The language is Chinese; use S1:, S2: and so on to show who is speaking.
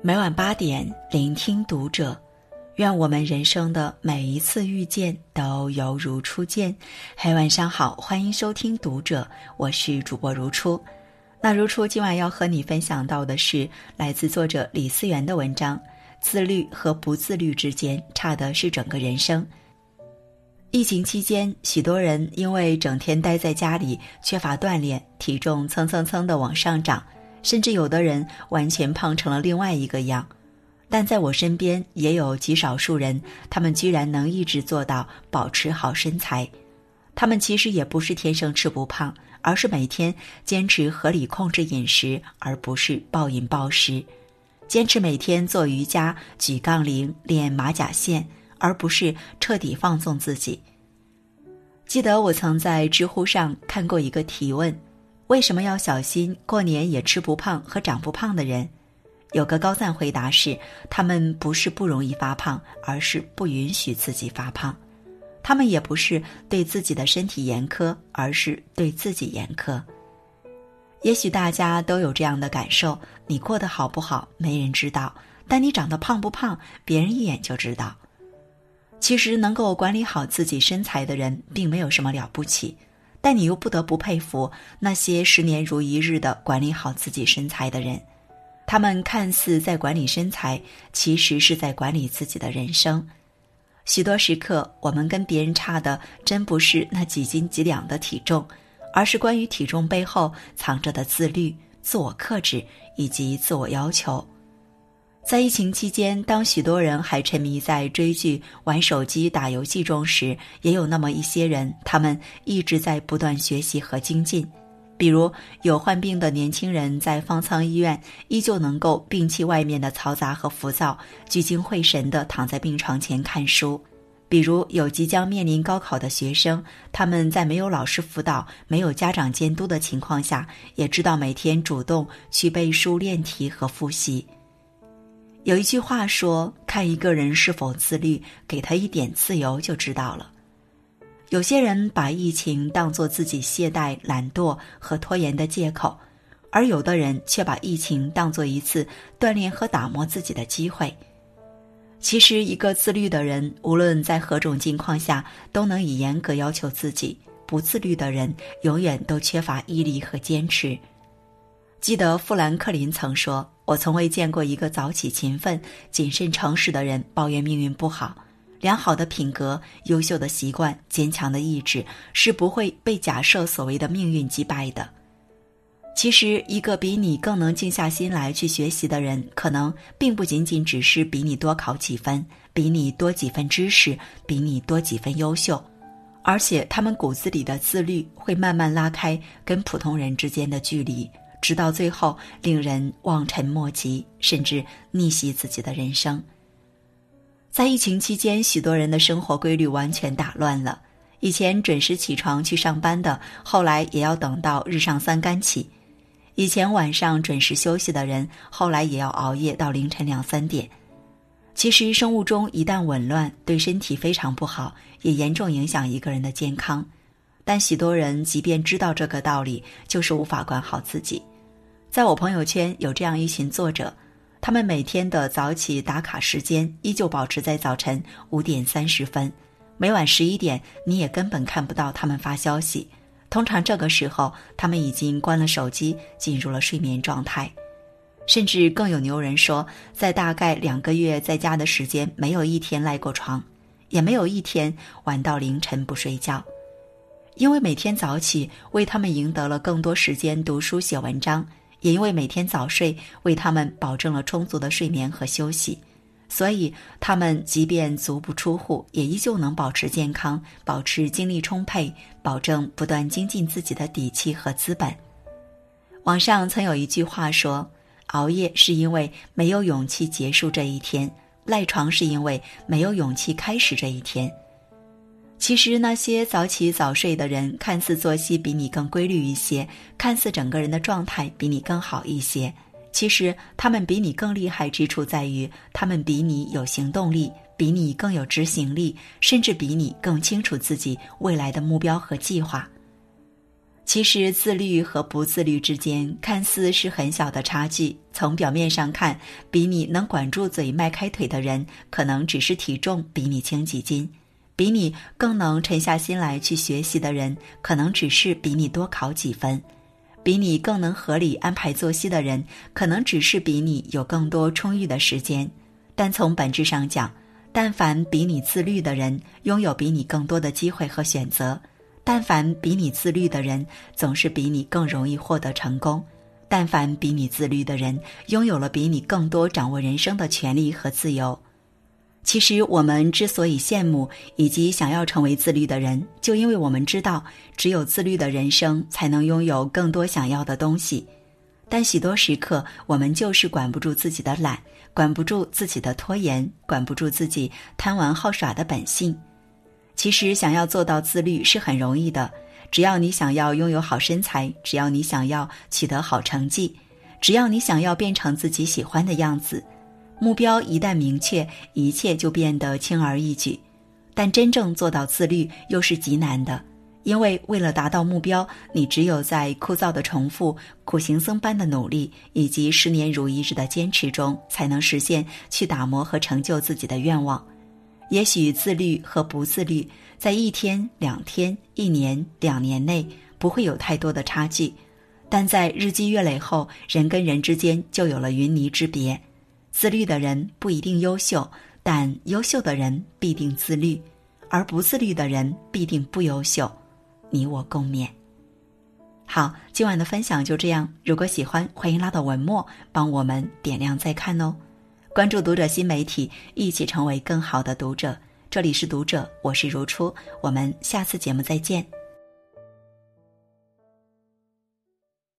S1: 每晚八点，聆听读者。愿我们人生的每一次遇见都犹如初见。嘿，晚上好，欢迎收听读者，我是主播如初。那如初今晚要和你分享到的是来自作者李思源的文章：自律和不自律之间差的是整个人生。疫情期间，许多人因为整天待在家里，缺乏锻炼，体重蹭蹭蹭的往上涨，甚至有的人完全胖成了另外一个样。但在我身边也有极少数人，他们居然能一直做到保持好身材。他们其实也不是天生吃不胖，而是每天坚持合理控制饮食，而不是暴饮暴食；坚持每天做瑜伽、举杠铃、练马甲线。而不是彻底放纵自己。记得我曾在知乎上看过一个提问：为什么要小心过年也吃不胖和长不胖的人？有个高赞回答是：他们不是不容易发胖，而是不允许自己发胖；他们也不是对自己的身体严苛，而是对自己严苛。也许大家都有这样的感受：你过得好不好，没人知道；但你长得胖不胖，别人一眼就知道。其实能够管理好自己身材的人，并没有什么了不起，但你又不得不佩服那些十年如一日的管理好自己身材的人。他们看似在管理身材，其实是在管理自己的人生。许多时刻，我们跟别人差的，真不是那几斤几两的体重，而是关于体重背后藏着的自律、自我克制以及自我要求。在疫情期间，当许多人还沉迷在追剧、玩手机、打游戏中时，也有那么一些人，他们一直在不断学习和精进。比如，有患病的年轻人在方舱医院，依旧能够摒弃外面的嘈杂和浮躁，聚精会神地躺在病床前看书；比如，有即将面临高考的学生，他们在没有老师辅导、没有家长监督的情况下，也知道每天主动去背书、练题和复习。有一句话说：“看一个人是否自律，给他一点自由就知道了。”有些人把疫情当作自己懈怠、懒惰和拖延的借口，而有的人却把疫情当作一次锻炼和打磨自己的机会。其实，一个自律的人，无论在何种境况下，都能以严格要求自己；不自律的人，永远都缺乏毅力和坚持。记得富兰克林曾说。我从未见过一个早起、勤奋、谨慎、诚实的人抱怨命运不好。良好的品格、优秀的习惯、坚强的意志是不会被假设所谓的命运击败的。其实，一个比你更能静下心来去学习的人，可能并不仅仅只是比你多考几分、比你多几分知识、比你多几分优秀，而且他们骨子里的自律会慢慢拉开跟普通人之间的距离。直到最后，令人望尘莫及，甚至逆袭自己的人生。在疫情期间，许多人的生活规律完全打乱了。以前准时起床去上班的，后来也要等到日上三竿起；以前晚上准时休息的人，后来也要熬夜到凌晨两三点。其实，生物钟一旦紊乱，对身体非常不好，也严重影响一个人的健康。但许多人即便知道这个道理，就是无法管好自己。在我朋友圈有这样一群作者，他们每天的早起打卡时间依旧保持在早晨五点三十分，每晚十一点你也根本看不到他们发消息。通常这个时候，他们已经关了手机，进入了睡眠状态。甚至更有牛人说，在大概两个月在家的时间，没有一天赖过床，也没有一天晚到凌晨不睡觉。因为每天早起，为他们赢得了更多时间读书写文章；也因为每天早睡，为他们保证了充足的睡眠和休息。所以，他们即便足不出户，也依旧能保持健康，保持精力充沛，保证不断精进自己的底气和资本。网上曾有一句话说：“熬夜是因为没有勇气结束这一天，赖床是因为没有勇气开始这一天。”其实那些早起早睡的人，看似作息比你更规律一些，看似整个人的状态比你更好一些。其实他们比你更厉害之处在于，他们比你有行动力，比你更有执行力，甚至比你更清楚自己未来的目标和计划。其实，自律和不自律之间看似是很小的差距。从表面上看，比你能管住嘴、迈开腿的人，可能只是体重比你轻几斤；比你更能沉下心来去学习的人，可能只是比你多考几分；比你更能合理安排作息的人，可能只是比你有更多充裕的时间。但从本质上讲，但凡比你自律的人，拥有比你更多的机会和选择。但凡比你自律的人，总是比你更容易获得成功；但凡比你自律的人，拥有了比你更多掌握人生的权利和自由。其实，我们之所以羡慕以及想要成为自律的人，就因为我们知道，只有自律的人生才能拥有更多想要的东西。但许多时刻，我们就是管不住自己的懒，管不住自己的拖延，管不住自己贪玩好耍的本性。其实想要做到自律是很容易的，只要你想要拥有好身材，只要你想要取得好成绩，只要你想要变成自己喜欢的样子，目标一旦明确，一切就变得轻而易举。但真正做到自律又是极难的，因为为了达到目标，你只有在枯燥的重复、苦行僧般的努力以及十年如一日的坚持中，才能实现去打磨和成就自己的愿望。也许自律和不自律，在一天、两天、一年、两年内不会有太多的差距，但在日积月累后，人跟人之间就有了云泥之别。自律的人不一定优秀，但优秀的人必定自律，而不自律的人必定不优秀。你我共勉。好，今晚的分享就这样。如果喜欢，欢迎拉到文末帮我们点亮再看哦。关注读者新媒体，一起成为更好的读者。这里是读者，我是如初，我们下次节目再见。